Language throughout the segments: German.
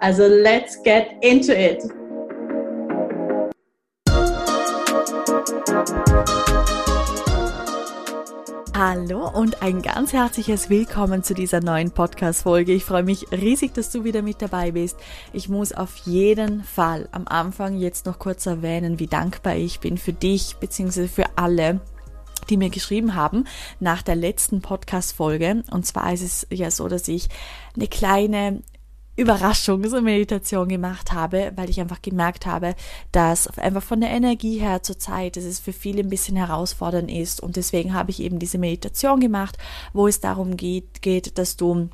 Also let's get into it! Hallo und ein ganz herzliches Willkommen zu dieser neuen Podcast-Folge. Ich freue mich riesig, dass du wieder mit dabei bist. Ich muss auf jeden Fall am Anfang jetzt noch kurz erwähnen, wie dankbar ich bin für dich bzw. für alle, die mir geschrieben haben nach der letzten Podcast-Folge. Und zwar ist es ja so, dass ich eine kleine Überraschungsmeditation gemacht habe, weil ich einfach gemerkt habe, dass einfach von der Energie her zur Zeit, dass es für viele ein bisschen herausfordernd ist. Und deswegen habe ich eben diese Meditation gemacht, wo es darum geht, geht, dass du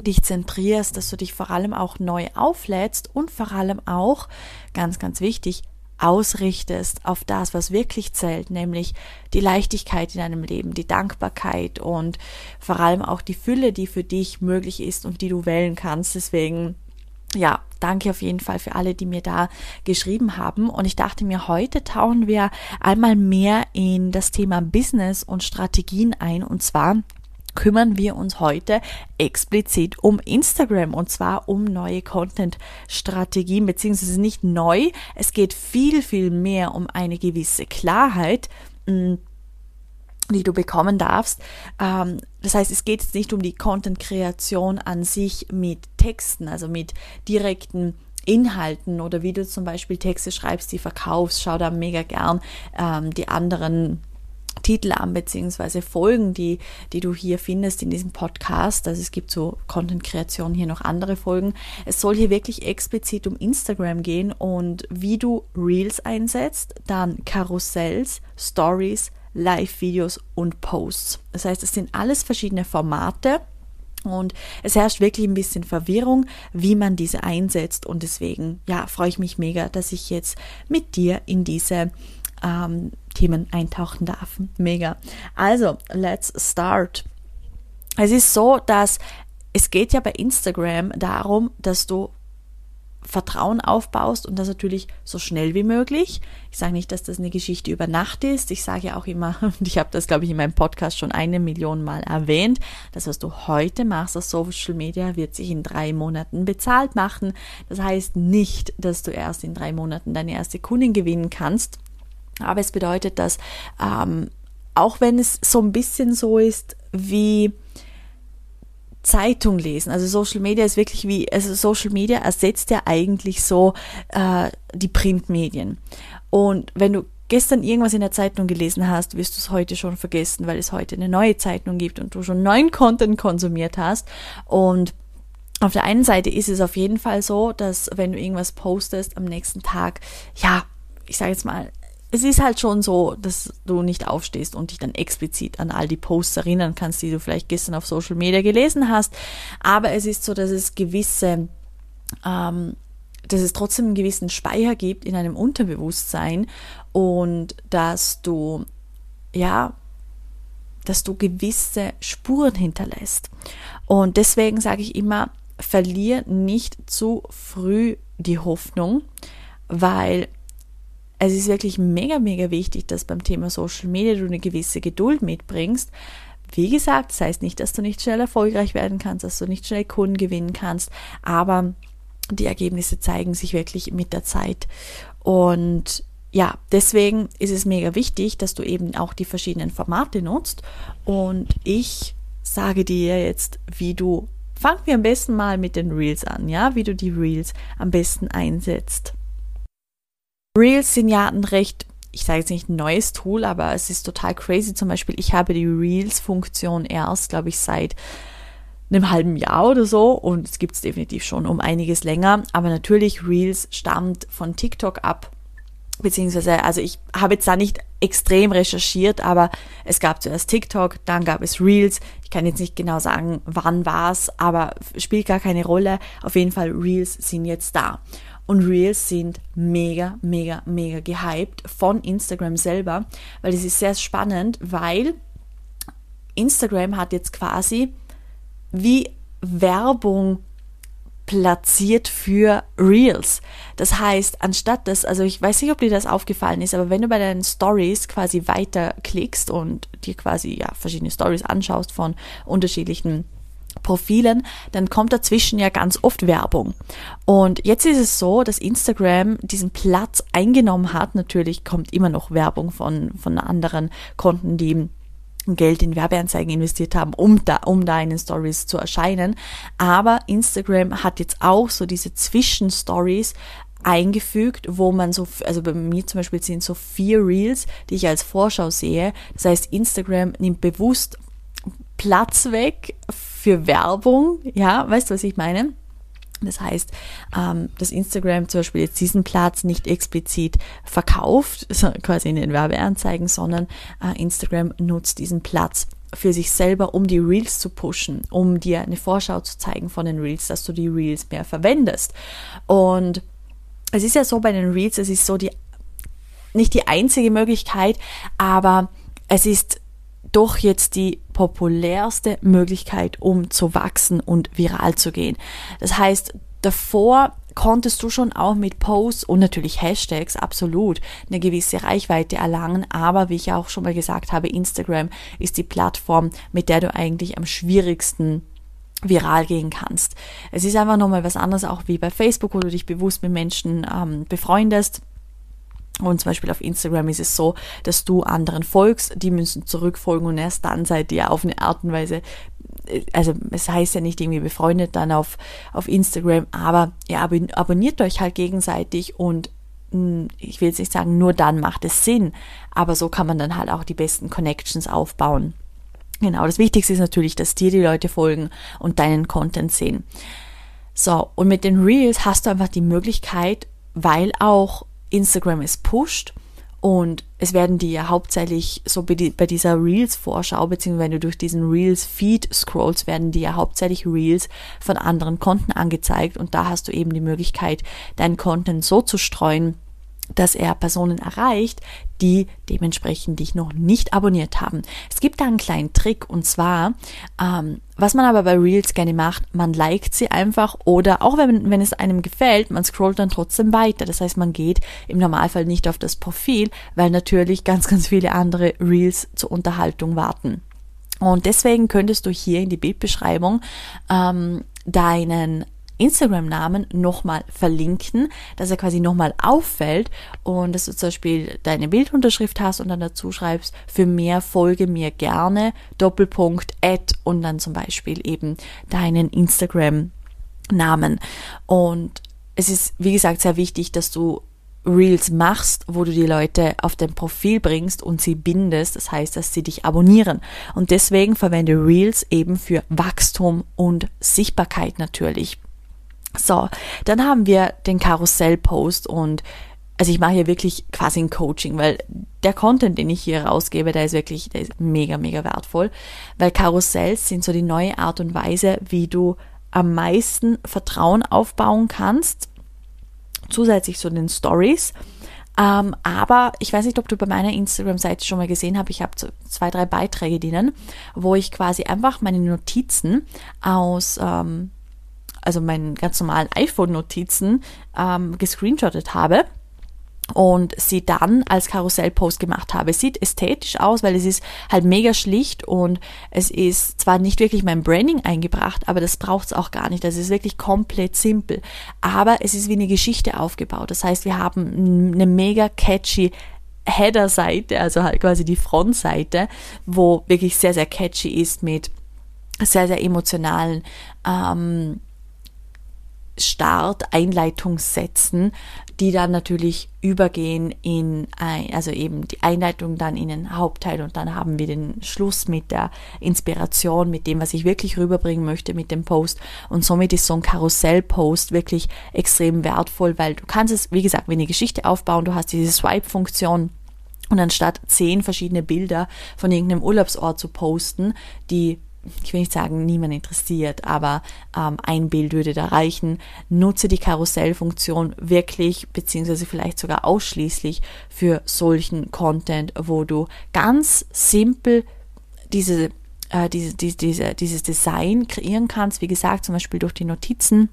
dich zentrierst, dass du dich vor allem auch neu auflädst und vor allem auch, ganz, ganz wichtig, ausrichtest auf das, was wirklich zählt, nämlich die Leichtigkeit in deinem Leben, die Dankbarkeit und vor allem auch die Fülle, die für dich möglich ist und die du wählen kannst. Deswegen ja, danke auf jeden Fall für alle, die mir da geschrieben haben. Und ich dachte mir, heute tauchen wir einmal mehr in das Thema Business und Strategien ein. Und zwar kümmern wir uns heute explizit um Instagram und zwar um neue Content-Strategien, beziehungsweise nicht neu. Es geht viel, viel mehr um eine gewisse Klarheit mm, die du bekommen darfst. Ähm, das heißt, es geht jetzt nicht um die Content-Kreation an sich mit Texten, also mit direkten Inhalten oder wie du zum Beispiel Texte schreibst, die verkaufst. Schau da mega gern ähm, die anderen Titel an, beziehungsweise Folgen, die, die du hier findest in diesem Podcast. Also es gibt so Content-Kreation hier noch andere Folgen. Es soll hier wirklich explizit um Instagram gehen und wie du Reels einsetzt, dann Karussells, Stories, Live-Videos und Posts. Das heißt, es sind alles verschiedene Formate. Und es herrscht wirklich ein bisschen Verwirrung, wie man diese einsetzt. Und deswegen, ja, freue ich mich mega, dass ich jetzt mit dir in diese ähm, Themen eintauchen darf. Mega. Also, let's start. Es ist so, dass es geht ja bei Instagram darum, dass du Vertrauen aufbaust und das natürlich so schnell wie möglich. Ich sage nicht, dass das eine Geschichte über Nacht ist. Ich sage ja auch immer, und ich habe das, glaube ich, in meinem Podcast schon eine Million Mal erwähnt, das, was du heute machst auf Social Media, wird sich in drei Monaten bezahlt machen. Das heißt nicht, dass du erst in drei Monaten deine erste Kundin gewinnen kannst. Aber es bedeutet, dass ähm, auch wenn es so ein bisschen so ist wie Zeitung lesen. Also Social Media ist wirklich wie, also Social Media ersetzt ja eigentlich so äh, die Printmedien. Und wenn du gestern irgendwas in der Zeitung gelesen hast, wirst du es heute schon vergessen, weil es heute eine neue Zeitung gibt und du schon neuen Content konsumiert hast. Und auf der einen Seite ist es auf jeden Fall so, dass wenn du irgendwas postest am nächsten Tag, ja, ich sage jetzt mal, es ist halt schon so, dass du nicht aufstehst und dich dann explizit an all die Posts erinnern kannst, die du vielleicht gestern auf Social Media gelesen hast. Aber es ist so, dass es gewisse, ähm, dass es trotzdem einen gewissen Speicher gibt in einem Unterbewusstsein und dass du, ja, dass du gewisse Spuren hinterlässt. Und deswegen sage ich immer, verlier nicht zu früh die Hoffnung, weil es ist wirklich mega, mega wichtig, dass beim Thema Social Media du eine gewisse Geduld mitbringst. Wie gesagt, das heißt nicht, dass du nicht schnell erfolgreich werden kannst, dass du nicht schnell Kunden gewinnen kannst, aber die Ergebnisse zeigen sich wirklich mit der Zeit. Und ja, deswegen ist es mega wichtig, dass du eben auch die verschiedenen Formate nutzt. Und ich sage dir jetzt, wie du, fangen wir am besten mal mit den Reels an, ja, wie du die Reels am besten einsetzt. Reels sind ja ein recht, ich sage jetzt nicht ein neues Tool, aber es ist total crazy. Zum Beispiel, ich habe die Reels-Funktion erst, glaube ich, seit einem halben Jahr oder so und es gibt es definitiv schon um einiges länger. Aber natürlich, Reels stammt von TikTok ab. Beziehungsweise, also ich habe jetzt da nicht extrem recherchiert, aber es gab zuerst TikTok, dann gab es Reels. Ich kann jetzt nicht genau sagen, wann war es, aber spielt gar keine Rolle. Auf jeden Fall, Reels sind jetzt da. Und Reels sind mega, mega, mega gehypt von Instagram selber, weil es ist sehr spannend, weil Instagram hat jetzt quasi wie Werbung platziert für Reels. Das heißt, anstatt das, also ich weiß nicht, ob dir das aufgefallen ist, aber wenn du bei deinen Stories quasi weiterklickst und dir quasi ja verschiedene Stories anschaust von unterschiedlichen Profilen, dann kommt dazwischen ja ganz oft Werbung. Und jetzt ist es so, dass Instagram diesen Platz eingenommen hat. Natürlich kommt immer noch Werbung von, von anderen Konten, die Geld in Werbeanzeigen investiert haben, um da, um da in den Stories zu erscheinen. Aber Instagram hat jetzt auch so diese Zwischenstories eingefügt, wo man so, also bei mir zum Beispiel sind so vier Reels, die ich als Vorschau sehe. Das heißt, Instagram nimmt bewusst Platz weg für Werbung. Ja, weißt du, was ich meine? Das heißt, ähm, dass Instagram zum Beispiel jetzt diesen Platz nicht explizit verkauft, quasi in den Werbeanzeigen, sondern äh, Instagram nutzt diesen Platz für sich selber, um die Reels zu pushen, um dir eine Vorschau zu zeigen von den Reels, dass du die Reels mehr verwendest. Und es ist ja so bei den Reels, es ist so die, nicht die einzige Möglichkeit, aber es ist doch jetzt die populärste Möglichkeit, um zu wachsen und viral zu gehen. Das heißt, davor konntest du schon auch mit Posts und natürlich Hashtags absolut eine gewisse Reichweite erlangen, aber wie ich auch schon mal gesagt habe, Instagram ist die Plattform, mit der du eigentlich am schwierigsten viral gehen kannst. Es ist einfach nochmal was anderes, auch wie bei Facebook, wo du dich bewusst mit Menschen ähm, befreundest und zum Beispiel auf Instagram ist es so, dass du anderen folgst, die müssen zurückfolgen und erst dann seid ihr auf eine Art und Weise, äh, also es heißt ja nicht irgendwie befreundet dann auf, auf Instagram, aber ihr abonniert euch halt gegenseitig und hm, ich will jetzt nicht sagen, nur dann macht es Sinn, aber so kann man dann halt auch die besten Connections aufbauen. Genau, das Wichtigste ist natürlich, dass dir die Leute folgen und deinen Content sehen. So, und mit den Reels hast du einfach die Möglichkeit, weil auch Instagram es pusht und es werden dir hauptsächlich so bei dieser Reels-Vorschau, beziehungsweise wenn du durch diesen Reels-Feed scrollst, werden dir hauptsächlich Reels von anderen Konten angezeigt und da hast du eben die Möglichkeit, deinen Content so zu streuen, dass er Personen erreicht, die dementsprechend dich noch nicht abonniert haben. Es gibt da einen kleinen Trick und zwar, ähm, was man aber bei Reels gerne macht, man liked sie einfach oder auch wenn, wenn es einem gefällt, man scrollt dann trotzdem weiter. Das heißt, man geht im Normalfall nicht auf das Profil, weil natürlich ganz, ganz viele andere Reels zur Unterhaltung warten. Und deswegen könntest du hier in die Bildbeschreibung ähm, deinen Instagram-Namen nochmal verlinken, dass er quasi nochmal auffällt und dass du zum Beispiel deine Bildunterschrift hast und dann dazu schreibst, für mehr folge mir gerne, Doppelpunkt, Add und dann zum Beispiel eben deinen Instagram-Namen. Und es ist, wie gesagt, sehr wichtig, dass du Reels machst, wo du die Leute auf dein Profil bringst und sie bindest, das heißt, dass sie dich abonnieren. Und deswegen verwende Reels eben für Wachstum und Sichtbarkeit natürlich. So, dann haben wir den Karussell-Post und also ich mache hier wirklich quasi ein Coaching, weil der Content, den ich hier rausgebe, der ist wirklich, der ist mega, mega wertvoll, weil Karussells sind so die neue Art und Weise, wie du am meisten Vertrauen aufbauen kannst, zusätzlich zu den Stories. Ähm, aber ich weiß nicht, ob du bei meiner Instagram-Seite schon mal gesehen hast, ich habe zwei, drei Beiträge drinnen, wo ich quasi einfach meine Notizen aus ähm, also meinen ganz normalen iPhone-Notizen ähm, gescreenshottet habe und sie dann als Karussellpost gemacht habe. Sieht ästhetisch aus, weil es ist halt mega schlicht und es ist zwar nicht wirklich mein Branding eingebracht, aber das braucht es auch gar nicht. Das ist wirklich komplett simpel. Aber es ist wie eine Geschichte aufgebaut. Das heißt, wir haben eine mega catchy Header-Seite, also halt quasi die Frontseite, wo wirklich sehr, sehr catchy ist mit sehr, sehr emotionalen ähm, Start, Einleitungssätzen, die dann natürlich übergehen in, ein, also eben die Einleitung dann in den Hauptteil und dann haben wir den Schluss mit der Inspiration, mit dem, was ich wirklich rüberbringen möchte mit dem Post. Und somit ist so ein Karussell-Post wirklich extrem wertvoll, weil du kannst es, wie gesagt, wie eine Geschichte aufbauen, du hast diese Swipe-Funktion und anstatt zehn verschiedene Bilder von irgendeinem Urlaubsort zu posten, die ich will nicht sagen, niemand interessiert, aber ähm, ein Bild würde da reichen. Nutze die Karussellfunktion wirklich, beziehungsweise vielleicht sogar ausschließlich für solchen Content, wo du ganz simpel diese, äh, diese, diese, diese, dieses Design kreieren kannst. Wie gesagt, zum Beispiel durch die Notizen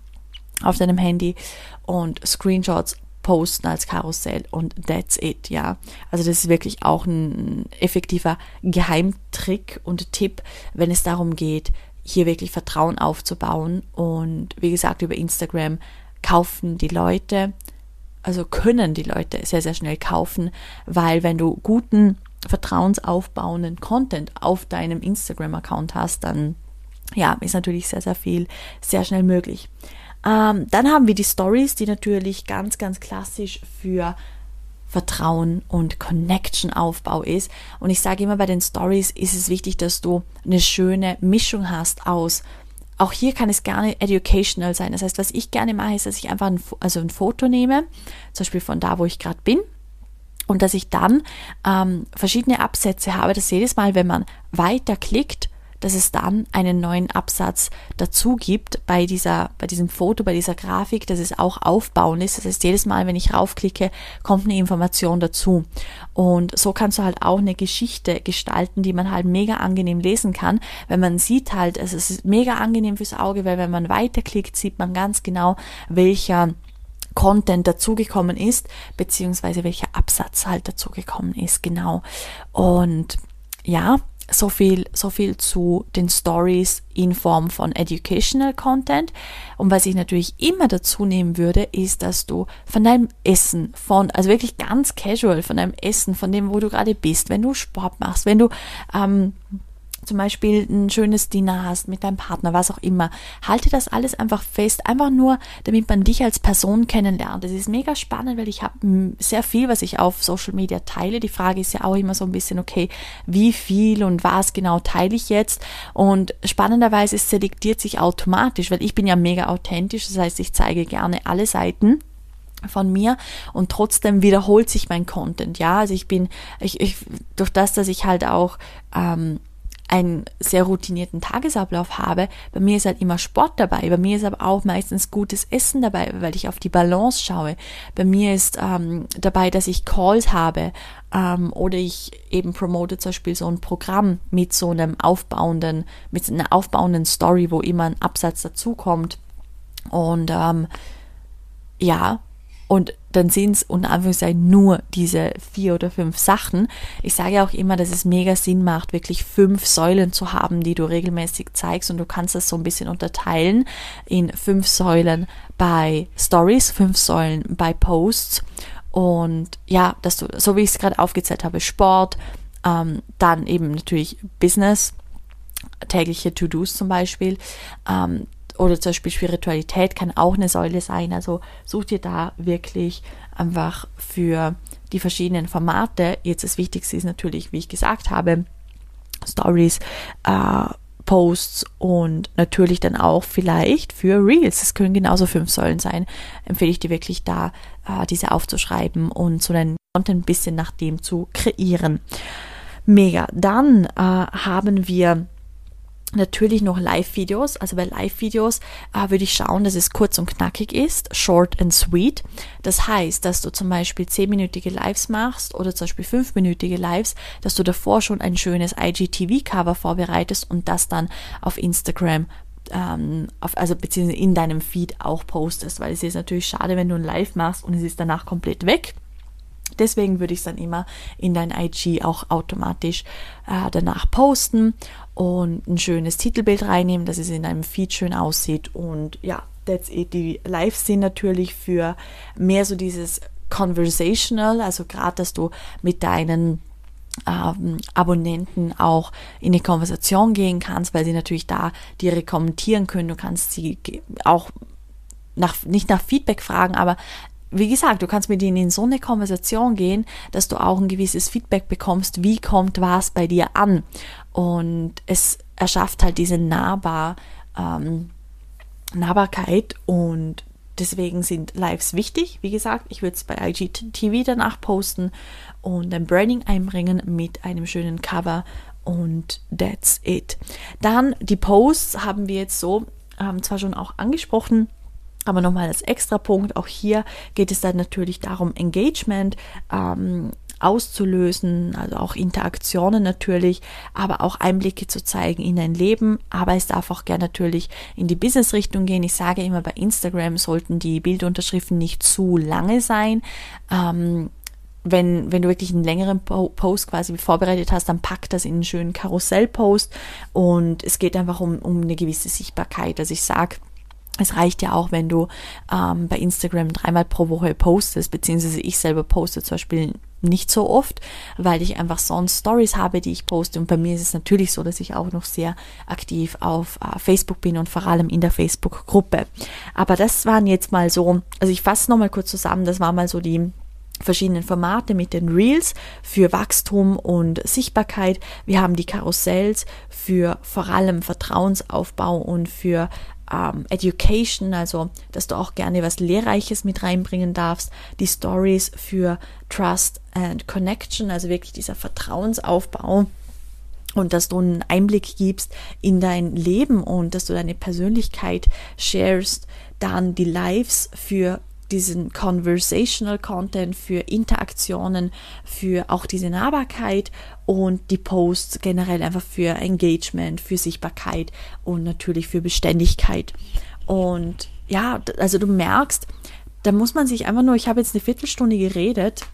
auf deinem Handy und Screenshots posten als Karussell und that's it, ja. Also das ist wirklich auch ein effektiver Geheimtrick und Tipp, wenn es darum geht, hier wirklich Vertrauen aufzubauen und wie gesagt, über Instagram kaufen die Leute, also können die Leute sehr, sehr schnell kaufen, weil wenn du guten, vertrauensaufbauenden Content auf deinem Instagram-Account hast, dann ja, ist natürlich sehr, sehr viel sehr schnell möglich. Ähm, dann haben wir die Stories, die natürlich ganz, ganz klassisch für Vertrauen und Connection-Aufbau ist. Und ich sage immer, bei den Stories ist es wichtig, dass du eine schöne Mischung hast aus auch hier kann es gerne educational sein. Das heißt, was ich gerne mache, ist, dass ich einfach ein, also ein Foto nehme, zum Beispiel von da, wo ich gerade bin, und dass ich dann ähm, verschiedene Absätze habe, dass jedes Mal, wenn man weiterklickt, dass es dann einen neuen Absatz dazu gibt bei dieser, bei diesem Foto, bei dieser Grafik, dass es auch aufbauen ist. Das heißt, jedes Mal, wenn ich raufklicke, kommt eine Information dazu. Und so kannst du halt auch eine Geschichte gestalten, die man halt mega angenehm lesen kann, wenn man sieht halt, also es ist mega angenehm fürs Auge, weil wenn man weiterklickt, sieht man ganz genau, welcher Content dazugekommen ist, beziehungsweise welcher Absatz halt dazugekommen ist, genau. Und ja, so viel, so viel zu den Stories in Form von Educational Content. Und was ich natürlich immer dazu nehmen würde, ist, dass du von deinem Essen, von, also wirklich ganz casual, von deinem Essen, von dem, wo du gerade bist, wenn du Sport machst, wenn du ähm, zum Beispiel ein schönes Dinner hast mit deinem Partner, was auch immer, halte das alles einfach fest, einfach nur, damit man dich als Person kennenlernt. Das ist mega spannend, weil ich habe sehr viel, was ich auf Social Media teile. Die Frage ist ja auch immer so ein bisschen, okay, wie viel und was genau teile ich jetzt? Und spannenderweise es selektiert sich automatisch, weil ich bin ja mega authentisch, das heißt, ich zeige gerne alle Seiten von mir und trotzdem wiederholt sich mein Content. Ja, also ich bin, ich, ich durch das, dass ich halt auch ähm, einen sehr routinierten Tagesablauf habe, bei mir ist halt immer Sport dabei, bei mir ist aber auch meistens gutes Essen dabei, weil ich auf die Balance schaue. Bei mir ist ähm, dabei, dass ich Calls habe ähm, oder ich eben promote zum Beispiel so ein Programm mit so einem aufbauenden, mit einer aufbauenden Story, wo immer ein Absatz dazukommt. Und ähm, ja, und dann sind es unter Anführungszeichen nur diese vier oder fünf Sachen. Ich sage auch immer, dass es mega Sinn macht, wirklich fünf Säulen zu haben, die du regelmäßig zeigst. Und du kannst das so ein bisschen unterteilen in fünf Säulen bei Stories, fünf Säulen bei Posts. Und ja, dass du, so wie ich es gerade aufgezählt habe, Sport, ähm, dann eben natürlich Business, tägliche To-Dos zum Beispiel, ähm, oder zum Beispiel Spiritualität kann auch eine Säule sein. Also such dir da wirklich einfach für die verschiedenen Formate. Jetzt das Wichtigste ist natürlich, wie ich gesagt habe, Stories, äh, Posts und natürlich dann auch vielleicht für Reels. Es können genauso fünf Säulen sein. Empfehle ich dir wirklich da, äh, diese aufzuschreiben und so deinen Content ein bisschen nach dem zu kreieren. Mega. Dann äh, haben wir Natürlich noch Live-Videos. Also bei Live-Videos äh, würde ich schauen, dass es kurz und knackig ist, short and sweet. Das heißt, dass du zum Beispiel 10-minütige Lives machst oder zum Beispiel 5-minütige Lives, dass du davor schon ein schönes IGTV-Cover vorbereitest und das dann auf Instagram ähm, auf, also beziehungsweise in deinem Feed auch postest, weil es ist natürlich schade, wenn du ein Live machst und es ist danach komplett weg. Deswegen würde ich es dann immer in dein IG auch automatisch äh, danach posten und ein schönes Titelbild reinnehmen, dass es in einem Feed schön aussieht. Und ja, that's it. Die Lives sind natürlich für mehr so dieses Conversational, also gerade, dass du mit deinen ähm, Abonnenten auch in die Konversation gehen kannst, weil sie natürlich da dir kommentieren können. Du kannst sie auch nach, nicht nach Feedback fragen, aber wie gesagt, du kannst mit ihnen in so eine Konversation gehen, dass du auch ein gewisses Feedback bekommst, wie kommt was bei dir an. Und es erschafft halt diese Nahbar, ähm, Nahbarkeit und deswegen sind Lives wichtig. Wie gesagt, ich würde es bei IGTV danach posten und ein Branding einbringen mit einem schönen Cover und that's it. Dann die Posts haben wir jetzt so ähm, zwar schon auch angesprochen, aber nochmal als extra Punkt, auch hier geht es dann natürlich darum, Engagement ähm, auszulösen, also auch Interaktionen natürlich, aber auch Einblicke zu zeigen in dein Leben. Aber es darf auch gerne natürlich in die Business-Richtung gehen. Ich sage immer, bei Instagram sollten die Bildunterschriften nicht zu lange sein. Ähm, wenn, wenn du wirklich einen längeren Post quasi vorbereitet hast, dann pack das in einen schönen Karussellpost und es geht einfach um, um eine gewisse Sichtbarkeit. Also ich sage, es reicht ja auch, wenn du ähm, bei Instagram dreimal pro Woche postest, beziehungsweise ich selber poste zum Beispiel nicht so oft, weil ich einfach sonst Stories habe, die ich poste. Und bei mir ist es natürlich so, dass ich auch noch sehr aktiv auf äh, Facebook bin und vor allem in der Facebook-Gruppe. Aber das waren jetzt mal so, also ich fasse nochmal kurz zusammen, das war mal so die verschiedenen Formate mit den Reels für Wachstum und Sichtbarkeit. Wir haben die Karussells für vor allem Vertrauensaufbau und für ähm, Education, also dass du auch gerne was Lehrreiches mit reinbringen darfst. Die Stories für Trust and Connection, also wirklich dieser Vertrauensaufbau und dass du einen Einblick gibst in dein Leben und dass du deine Persönlichkeit sharest. Dann die Lives für diesen Conversational Content, für Interaktionen, für auch diese Nahbarkeit und die Posts generell einfach für Engagement, für Sichtbarkeit und natürlich für Beständigkeit. Und ja, also du merkst, da muss man sich einfach nur, ich habe jetzt eine Viertelstunde geredet,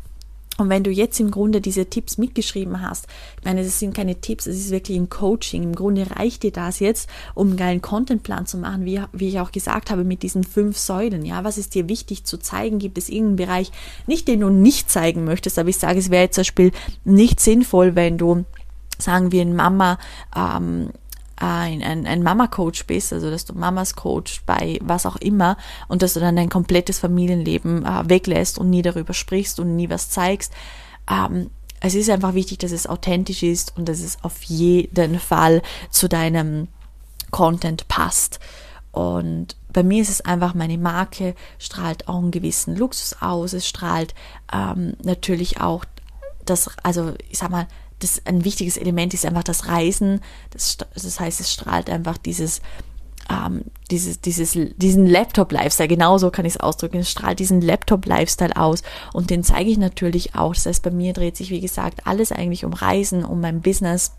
und wenn du jetzt im Grunde diese Tipps mitgeschrieben hast, ich meine, das sind keine Tipps, es ist wirklich ein Coaching. Im Grunde reicht dir das jetzt, um einen geilen Contentplan zu machen, wie, wie ich auch gesagt habe, mit diesen fünf Säulen. Ja, was ist dir wichtig zu zeigen? Gibt es irgendeinen Bereich, nicht den du nicht zeigen möchtest, aber ich sage, es wäre jetzt zum Beispiel nicht sinnvoll, wenn du sagen wir ein Mama ähm, ein, ein, ein Mama-Coach bist, also dass du Mamas Coach bei was auch immer und dass du dann dein komplettes Familienleben äh, weglässt und nie darüber sprichst und nie was zeigst. Ähm, es ist einfach wichtig, dass es authentisch ist und dass es auf jeden Fall zu deinem Content passt. Und bei mir ist es einfach, meine Marke strahlt auch einen gewissen Luxus aus. Es strahlt ähm, natürlich auch das, also ich sag mal, das ein wichtiges Element ist einfach das Reisen. Das, das heißt, es strahlt einfach dieses, ähm, dieses, dieses, diesen Laptop-Lifestyle, genauso kann ich es ausdrücken, es strahlt diesen Laptop-Lifestyle aus und den zeige ich natürlich auch. Das heißt, bei mir dreht sich, wie gesagt, alles eigentlich um Reisen, um mein Business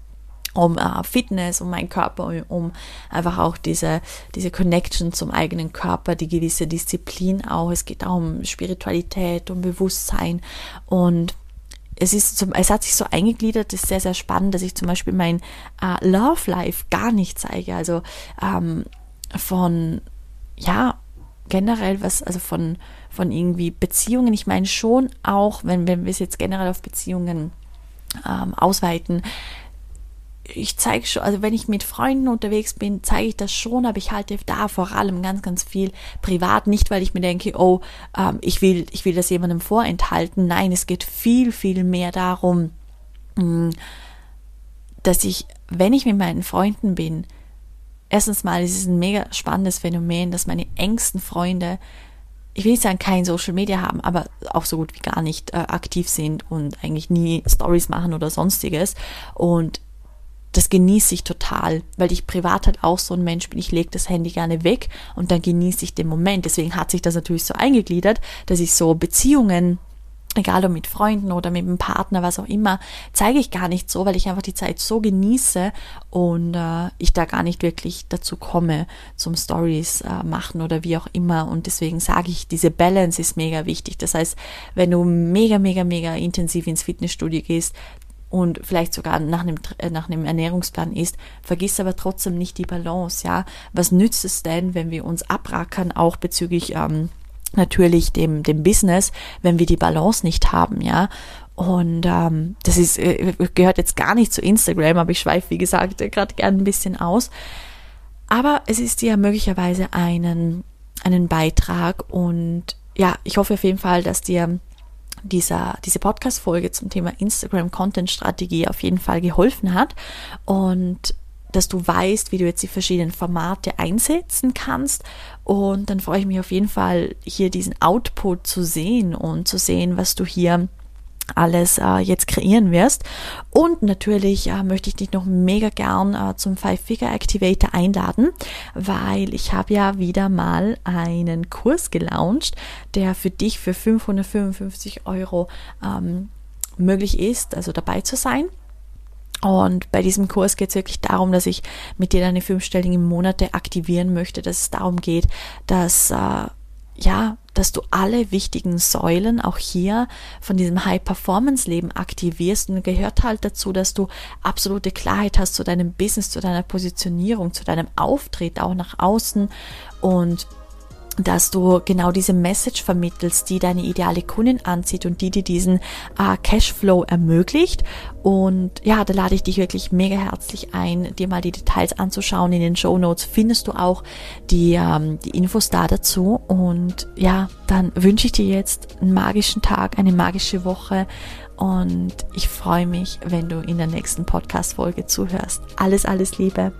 um äh, Fitness, um meinen Körper, um, um, einfach auch diese, diese Connection zum eigenen Körper, die gewisse Disziplin auch. Es geht auch um Spiritualität, um Bewusstsein und es ist zum, es hat sich so eingegliedert, ist sehr, sehr spannend, dass ich zum Beispiel mein äh, Love Life gar nicht zeige. Also ähm, von, ja, generell was, also von, von irgendwie Beziehungen. Ich meine schon auch, wenn, wenn wir es jetzt generell auf Beziehungen ähm, ausweiten, ich zeige schon, also wenn ich mit Freunden unterwegs bin, zeige ich das schon, aber ich halte da vor allem ganz, ganz viel privat. Nicht, weil ich mir denke, oh, ähm, ich will, ich will das jemandem vorenthalten. Nein, es geht viel, viel mehr darum, mm, dass ich, wenn ich mit meinen Freunden bin, erstens mal ist es ein mega spannendes Phänomen, dass meine engsten Freunde ich will nicht sagen, kein Social Media haben, aber auch so gut wie gar nicht äh, aktiv sind und eigentlich nie Stories machen oder sonstiges. Und das genieße ich total, weil ich privat halt auch so ein Mensch bin. Ich lege das Handy gerne weg und dann genieße ich den Moment. Deswegen hat sich das natürlich so eingegliedert, dass ich so Beziehungen egal ob mit Freunden oder mit einem Partner, was auch immer, zeige ich gar nicht so, weil ich einfach die Zeit so genieße und äh, ich da gar nicht wirklich dazu komme zum Stories äh, machen oder wie auch immer. Und deswegen sage ich, diese Balance ist mega wichtig. Das heißt, wenn du mega, mega, mega intensiv ins Fitnessstudio gehst, und vielleicht sogar nach einem, äh, nach einem Ernährungsplan ist, vergiss aber trotzdem nicht die Balance, ja. Was nützt es denn, wenn wir uns abrackern, auch bezüglich ähm, natürlich dem, dem Business, wenn wir die Balance nicht haben, ja. Und ähm, das ist, äh, gehört jetzt gar nicht zu Instagram, aber ich schweife, wie gesagt, gerade gern ein bisschen aus. Aber es ist ja möglicherweise einen, einen Beitrag und ja, ich hoffe auf jeden Fall, dass dir dieser, diese Podcast-Folge zum Thema Instagram-Content-Strategie auf jeden Fall geholfen hat und dass du weißt, wie du jetzt die verschiedenen Formate einsetzen kannst. Und dann freue ich mich auf jeden Fall, hier diesen Output zu sehen und zu sehen, was du hier alles äh, jetzt kreieren wirst. Und natürlich äh, möchte ich dich noch mega gern äh, zum Five Figure Activator einladen, weil ich habe ja wieder mal einen Kurs gelauncht, der für dich für 555 Euro ähm, möglich ist, also dabei zu sein. Und bei diesem Kurs geht es wirklich darum, dass ich mit dir deine fünfstelligen Monate aktivieren möchte, dass es darum geht, dass äh, ja, dass du alle wichtigen Säulen auch hier von diesem High-Performance-Leben aktivierst. Und gehört halt dazu, dass du absolute Klarheit hast zu deinem Business, zu deiner Positionierung, zu deinem Auftreten auch nach außen. Und dass du genau diese Message vermittelst, die deine ideale Kundin anzieht und die dir diesen äh, Cashflow ermöglicht. Und ja, da lade ich dich wirklich mega herzlich ein, dir mal die Details anzuschauen. In den Show Notes findest du auch die, ähm, die Infos da dazu. Und ja, dann wünsche ich dir jetzt einen magischen Tag, eine magische Woche. Und ich freue mich, wenn du in der nächsten Podcast-Folge zuhörst. Alles, alles Liebe.